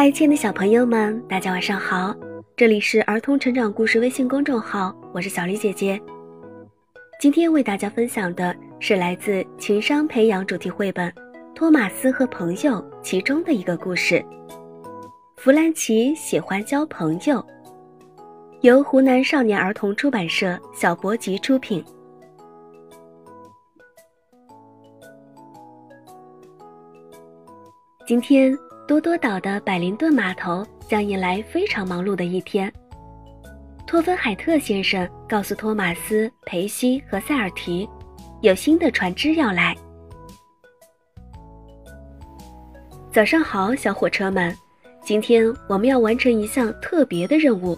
嗨，亲爱的小朋友们，大家晚上好！这里是儿童成长故事微信公众号，我是小丽姐姐。今天为大家分享的是来自情商培养主题绘本《托马斯和朋友》其中的一个故事。弗兰奇喜欢交朋友，由湖南少年儿童出版社小博集出品。今天。多多岛的百灵顿码头将迎来非常忙碌的一天。托芬海特先生告诉托马斯、裴西和塞尔提，有新的船只要来。早上好，小火车们！今天我们要完成一项特别的任务，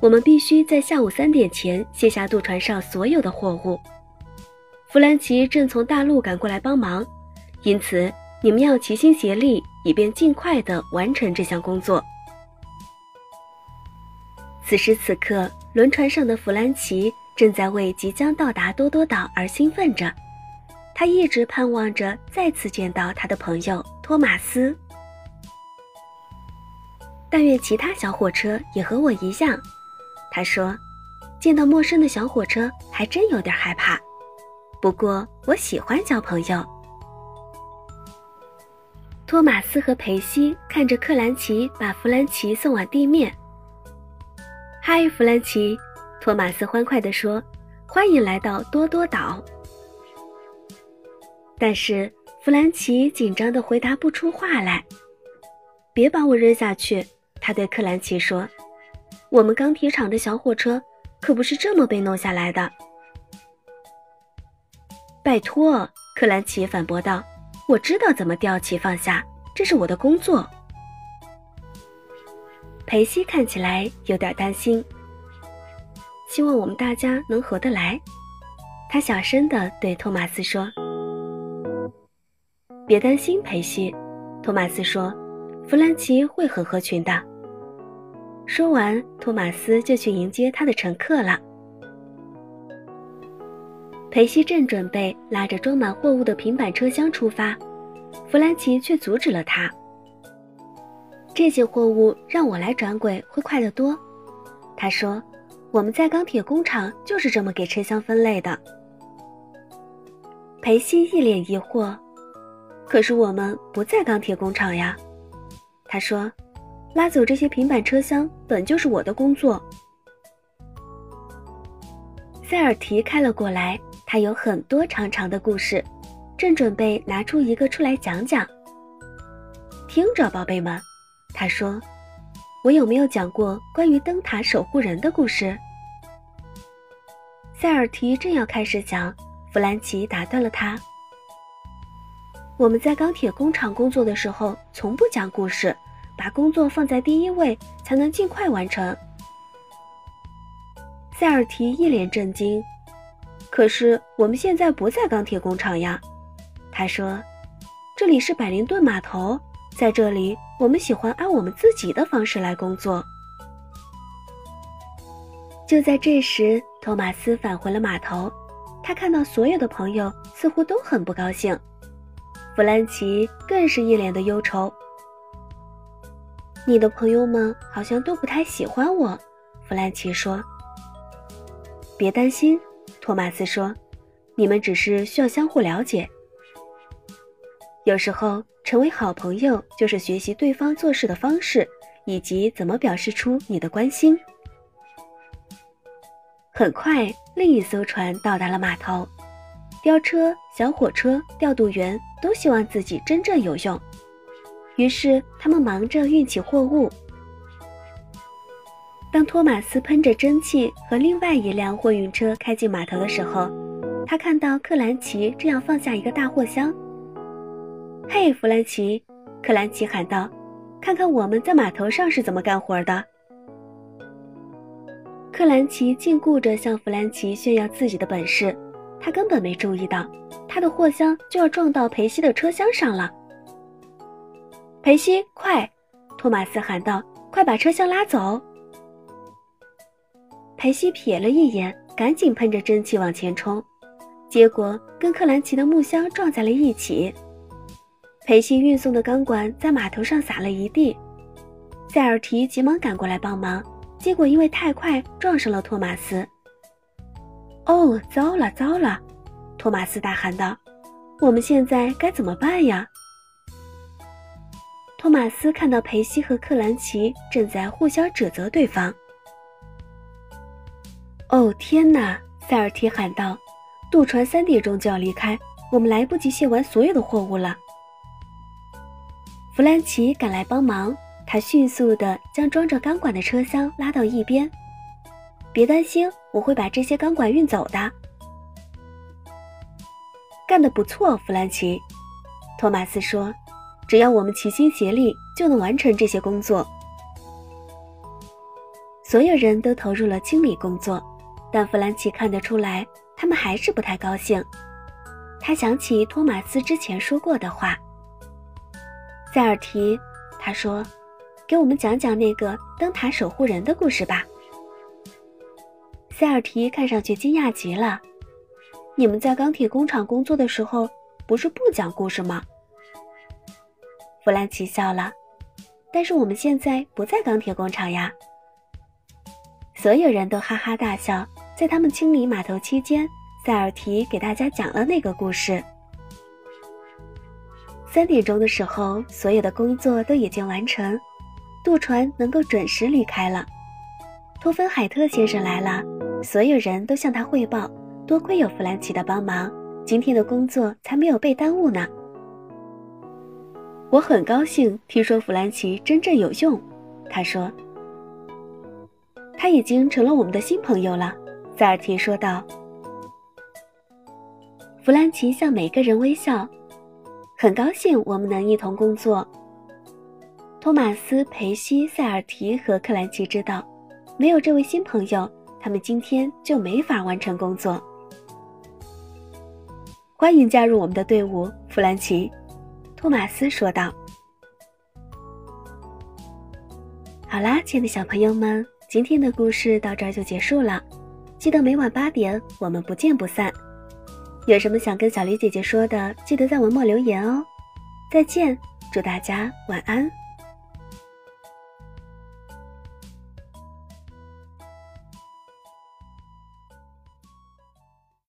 我们必须在下午三点前卸下渡船上所有的货物。弗兰奇正从大陆赶过来帮忙，因此。你们要齐心协力，以便尽快的完成这项工作。此时此刻，轮船上的弗兰奇正在为即将到达多多岛而兴奋着，他一直盼望着再次见到他的朋友托马斯。但愿其他小火车也和我一样，他说：“见到陌生的小火车还真有点害怕，不过我喜欢交朋友。”托马斯和培西看着克兰奇把弗兰奇送往地面。“嗨，弗兰奇！”托马斯欢快地说，“欢迎来到多多岛。”但是弗兰奇紧张地回答不出话来。“别把我扔下去！”他对克兰奇说，“我们钢铁厂的小火车可不是这么被弄下来的。”“拜托！”克兰奇反驳道。我知道怎么吊起放下，这是我的工作。裴西看起来有点担心，希望我们大家能合得来。他小声地对托马斯说：“别担心，裴西。”托马斯说：“弗兰奇会很合群的。”说完，托马斯就去迎接他的乘客了。裴西正准备拉着装满货物的平板车厢出发，弗兰奇却阻止了他。这些货物让我来转轨会快得多，他说：“我们在钢铁工厂就是这么给车厢分类的。”裴西一脸疑惑：“可是我们不在钢铁工厂呀。”他说：“拉走这些平板车厢本就是我的工作。”塞尔提开了过来。他有很多长长的故事，正准备拿出一个出来讲讲。听着，宝贝们，他说：“我有没有讲过关于灯塔守护人的故事？”塞尔提正要开始讲，弗兰奇打断了他：“我们在钢铁工厂工作的时候，从不讲故事，把工作放在第一位，才能尽快完成。”塞尔提一脸震惊。可是我们现在不在钢铁工厂呀，他说：“这里是百灵顿码头，在这里我们喜欢按我们自己的方式来工作。”就在这时，托马斯返回了码头，他看到所有的朋友似乎都很不高兴，弗兰奇更是一脸的忧愁。“你的朋友们好像都不太喜欢我。”弗兰奇说。“别担心。”托马斯说：“你们只是需要相互了解。有时候，成为好朋友就是学习对方做事的方式，以及怎么表示出你的关心。”很快，另一艘船到达了码头。吊车、小火车、调度员都希望自己真正有用，于是他们忙着运起货物。当托马斯喷着蒸汽和另外一辆货运车开进码头的时候，他看到克兰奇正要放下一个大货箱。“嘿，弗兰奇！”克兰奇喊道，“看看我们在码头上是怎么干活的。”克兰奇尽顾着向弗兰奇炫耀自己的本事，他根本没注意到他的货箱就要撞到裴西的车厢上了。“裴西，快！”托马斯喊道，“快把车厢拉走！”裴西瞥了一眼，赶紧喷着蒸汽往前冲，结果跟克兰奇的木箱撞在了一起。裴西运送的钢管在码头上洒了一地，塞尔提急忙赶过来帮忙，结果因为太快撞上了托马斯。哦，糟了糟了！托马斯大喊道：“我们现在该怎么办呀？”托马斯看到裴西和克兰奇正在互相指责对方。哦天哪！塞尔提喊道：“渡船三点钟就要离开，我们来不及卸完所有的货物了。”弗兰奇赶来帮忙，他迅速地将装着钢管的车厢拉到一边。别担心，我会把这些钢管运走的。干得不错，弗兰奇，托马斯说：“只要我们齐心协力，就能完成这些工作。”所有人都投入了清理工作，但弗兰奇看得出来，他们还是不太高兴。他想起托马斯之前说过的话。塞尔提，他说：“给我们讲讲那个灯塔守护人的故事吧。”塞尔提看上去惊讶极了。“你们在钢铁工厂工作的时候，不是不讲故事吗？”弗兰奇笑了。“但是我们现在不在钢铁工厂呀。”所有人都哈哈大笑。在他们清理码头期间，塞尔提给大家讲了那个故事。三点钟的时候，所有的工作都已经完成，渡船能够准时离开了。托芬海特先生来了。所有人都向他汇报，多亏有弗兰奇的帮忙，今天的工作才没有被耽误呢。我很高兴听说弗兰奇真正有用，他说。他已经成了我们的新朋友了，塞尔提说道。弗兰奇向每个人微笑，很高兴我们能一同工作。托马斯、培西、塞尔提和克兰奇知道，没有这位新朋友。他们今天就没法完成工作。欢迎加入我们的队伍，弗兰奇，托马斯说道。好啦，亲爱的小朋友们，今天的故事到这儿就结束了。记得每晚八点，我们不见不散。有什么想跟小黎姐姐说的，记得在文末留言哦。再见，祝大家晚安。